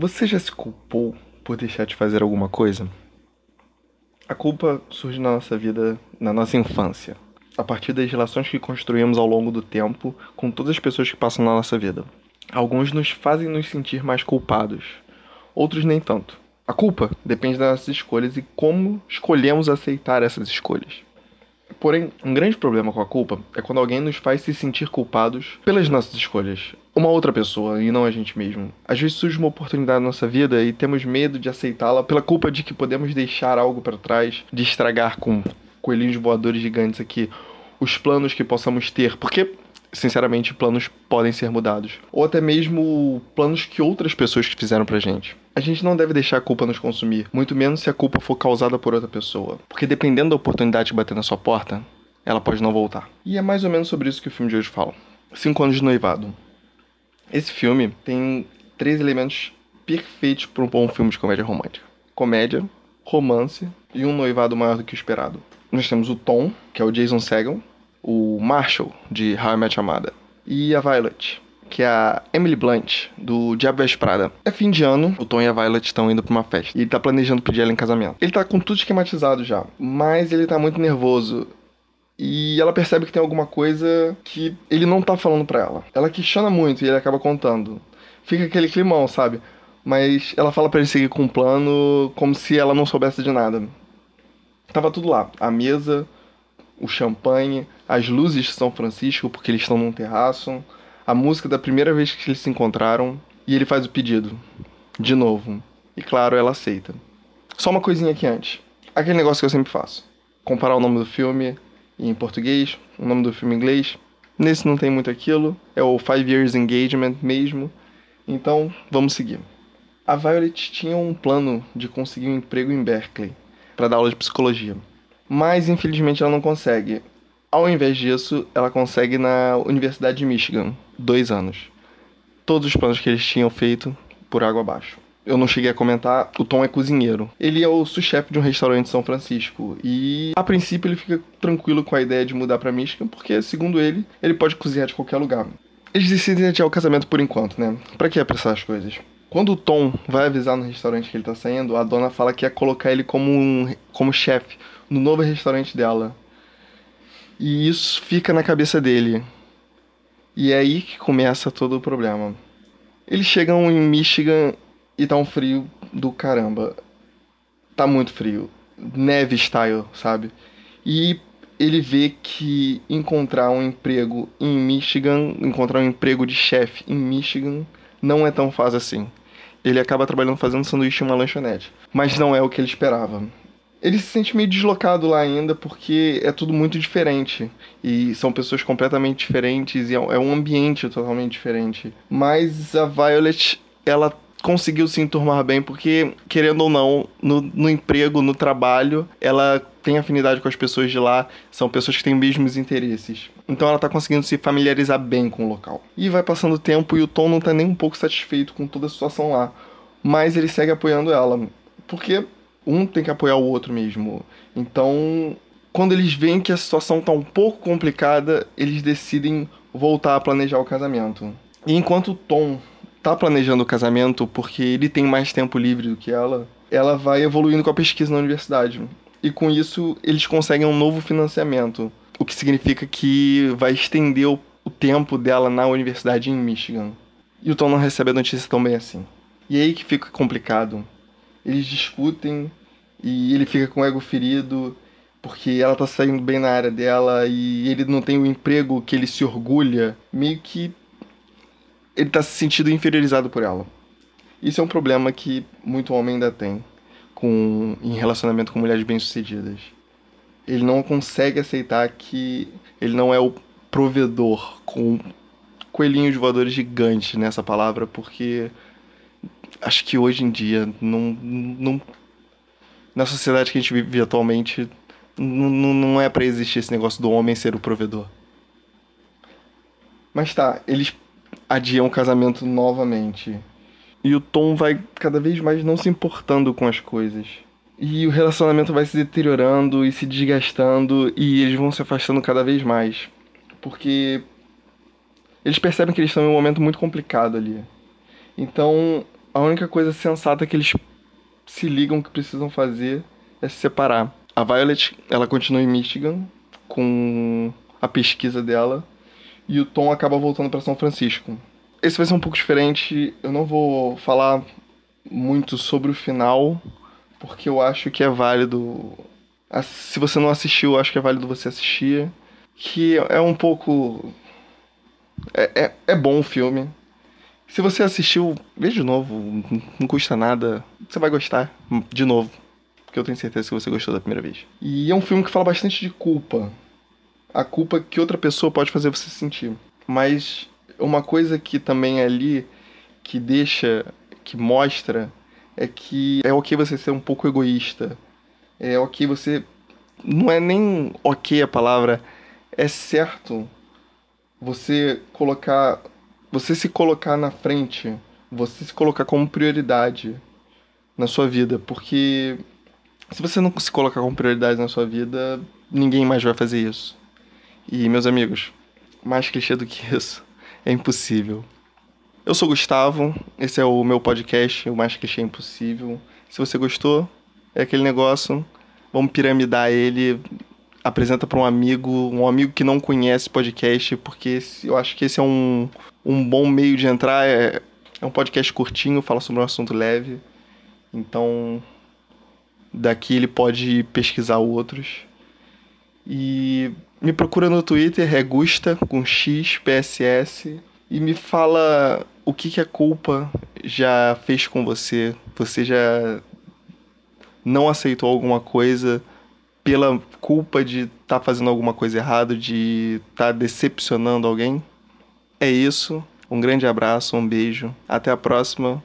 Você já se culpou por deixar de fazer alguma coisa? A culpa surge na nossa vida, na nossa infância, a partir das relações que construímos ao longo do tempo com todas as pessoas que passam na nossa vida. Alguns nos fazem nos sentir mais culpados, outros nem tanto. A culpa depende das nossas escolhas e como escolhemos aceitar essas escolhas. Porém, um grande problema com a culpa é quando alguém nos faz se sentir culpados pelas nossas escolhas. Uma outra pessoa e não a gente mesmo. Às vezes surge uma oportunidade na nossa vida e temos medo de aceitá-la pela culpa de que podemos deixar algo para trás, de estragar com coelhinhos voadores gigantes aqui os planos que possamos ter. Porque sinceramente, planos podem ser mudados. Ou até mesmo planos que outras pessoas fizeram pra gente. A gente não deve deixar a culpa nos consumir, muito menos se a culpa for causada por outra pessoa. Porque dependendo da oportunidade que bater na sua porta, ela pode não voltar. E é mais ou menos sobre isso que o filme de hoje fala. Cinco anos de noivado. Esse filme tem três elementos perfeitos para um bom filme de comédia romântica: comédia, romance e um noivado maior do que o esperado. Nós temos o Tom, que é o Jason Segel, o Marshall, de How I Met Amada, e a Violet, que é a Emily Blunt, do Diabo Veste Prada. É fim de ano, o Tom e a Violet estão indo pra uma festa. E ele tá planejando pedir ela em casamento. Ele tá com tudo esquematizado já, mas ele tá muito nervoso. E ela percebe que tem alguma coisa que ele não tá falando pra ela. Ela questiona muito e ele acaba contando. Fica aquele climão, sabe? Mas ela fala para ele seguir com o plano como se ela não soubesse de nada. Tava tudo lá. A mesa, o champanhe, as luzes de São Francisco, porque eles estão num terraço, a música da primeira vez que eles se encontraram, e ele faz o pedido. De novo. E claro, ela aceita. Só uma coisinha aqui antes. Aquele negócio que eu sempre faço. Comparar o nome do filme em português, o nome do filme em inglês. Nesse não tem muito aquilo. É o Five Years Engagement mesmo. Então, vamos seguir. A Violet tinha um plano de conseguir um emprego em Berkeley para dar aula de psicologia mas infelizmente ela não consegue. Ao invés disso, ela consegue na Universidade de Michigan, dois anos. Todos os planos que eles tinham feito por água abaixo. Eu não cheguei a comentar, o Tom é cozinheiro. Ele é o sous-chefe de um restaurante em São Francisco. E a princípio ele fica tranquilo com a ideia de mudar para Michigan, porque, segundo ele, ele pode cozinhar de qualquer lugar. Eles decidem adiar o casamento por enquanto, né? Pra que apressar as coisas? Quando o Tom vai avisar no restaurante que ele tá saindo, a dona fala que ia colocar ele como um como chefe no novo restaurante dela. E isso fica na cabeça dele. E é aí que começa todo o problema. Eles chegam em Michigan e tá um frio do caramba. Tá muito frio. Neve style, sabe? E ele vê que encontrar um emprego em Michigan, encontrar um emprego de chefe em Michigan, não é tão fácil assim. Ele acaba trabalhando fazendo sanduíche em uma lanchonete. Mas não é o que ele esperava ele se sente meio deslocado lá ainda porque é tudo muito diferente e são pessoas completamente diferentes e é, um ambiente totalmente diferente. Mas a Violet, ela conseguiu se enturmar bem porque, querendo ou não, no, no emprego, no trabalho, ela tem afinidade com as pessoas de lá, são pessoas que têm mesmos interesses. Então ela tá conseguindo se familiarizar bem com o local. E vai passando o tempo e o Tom não tá nem um pouco satisfeito com toda a situação lá. Mas ele segue apoiando ela. Porque um tem que apoiar o outro mesmo. Então, quando eles veem que a situação tá um pouco complicada, eles decidem voltar a planejar o casamento. E enquanto o Tom tá planejando o casamento porque ele tem mais tempo livre do que ela, ela vai evoluindo com a pesquisa na universidade. E com isso, eles conseguem um novo financiamento, o que significa que vai estender o, o tempo dela na universidade em Michigan. E o Tom não recebe a notícia tão bem assim. E é aí que fica complicado. Eles discutem e ele fica com o ego ferido porque ela tá saindo bem na área dela e ele não tem o emprego que ele se orgulha, meio que ele tá se sentindo inferiorizado por ela. Isso é um problema que muito homem ainda tem com em relacionamento com mulheres bem-sucedidas. Ele não consegue aceitar que ele não é o provedor com coelhinhos voadores gigantes nessa palavra, porque acho que hoje em dia não, não na sociedade que a gente vive atualmente, não é para existir esse negócio do homem ser o provedor. Mas tá, eles adiam o casamento novamente. E o Tom vai cada vez mais não se importando com as coisas. E o relacionamento vai se deteriorando e se desgastando e eles vão se afastando cada vez mais. Porque eles percebem que eles estão em um momento muito complicado ali. Então, a única coisa sensata que eles se ligam que precisam fazer é se separar. A Violet, ela continua em Michigan com a pesquisa dela e o Tom acaba voltando para São Francisco. Esse vai ser um pouco diferente, eu não vou falar muito sobre o final, porque eu acho que é válido. Se você não assistiu, eu acho que é válido você assistir. Que é um pouco. É, é, é bom o filme. Se você assistiu, veja de novo, não custa nada. Você vai gostar de novo. Porque eu tenho certeza que você gostou da primeira vez. E é um filme que fala bastante de culpa. A culpa que outra pessoa pode fazer você sentir. Mas uma coisa que também é ali que deixa, que mostra, é que é ok você ser um pouco egoísta. É ok você. Não é nem ok a palavra, é certo você colocar você se colocar na frente, você se colocar como prioridade na sua vida, porque se você não se colocar como prioridade na sua vida, ninguém mais vai fazer isso. E meus amigos, mais clichê do que isso, é impossível. Eu sou Gustavo, esse é o meu podcast, o mais clichê impossível. Se você gostou, é aquele negócio, vamos piramidar ele, apresenta para um amigo, um amigo que não conhece podcast, porque eu acho que esse é um, um bom meio de entrar. É, é um podcast curtinho, fala sobre um assunto leve. Então, daqui ele pode pesquisar outros. E me procura no Twitter, é Gusta, com X, PSS. E me fala o que, que a culpa já fez com você. Você já não aceitou alguma coisa pela culpa de estar tá fazendo alguma coisa errada, de estar tá decepcionando alguém? É isso. Um grande abraço, um beijo. Até a próxima.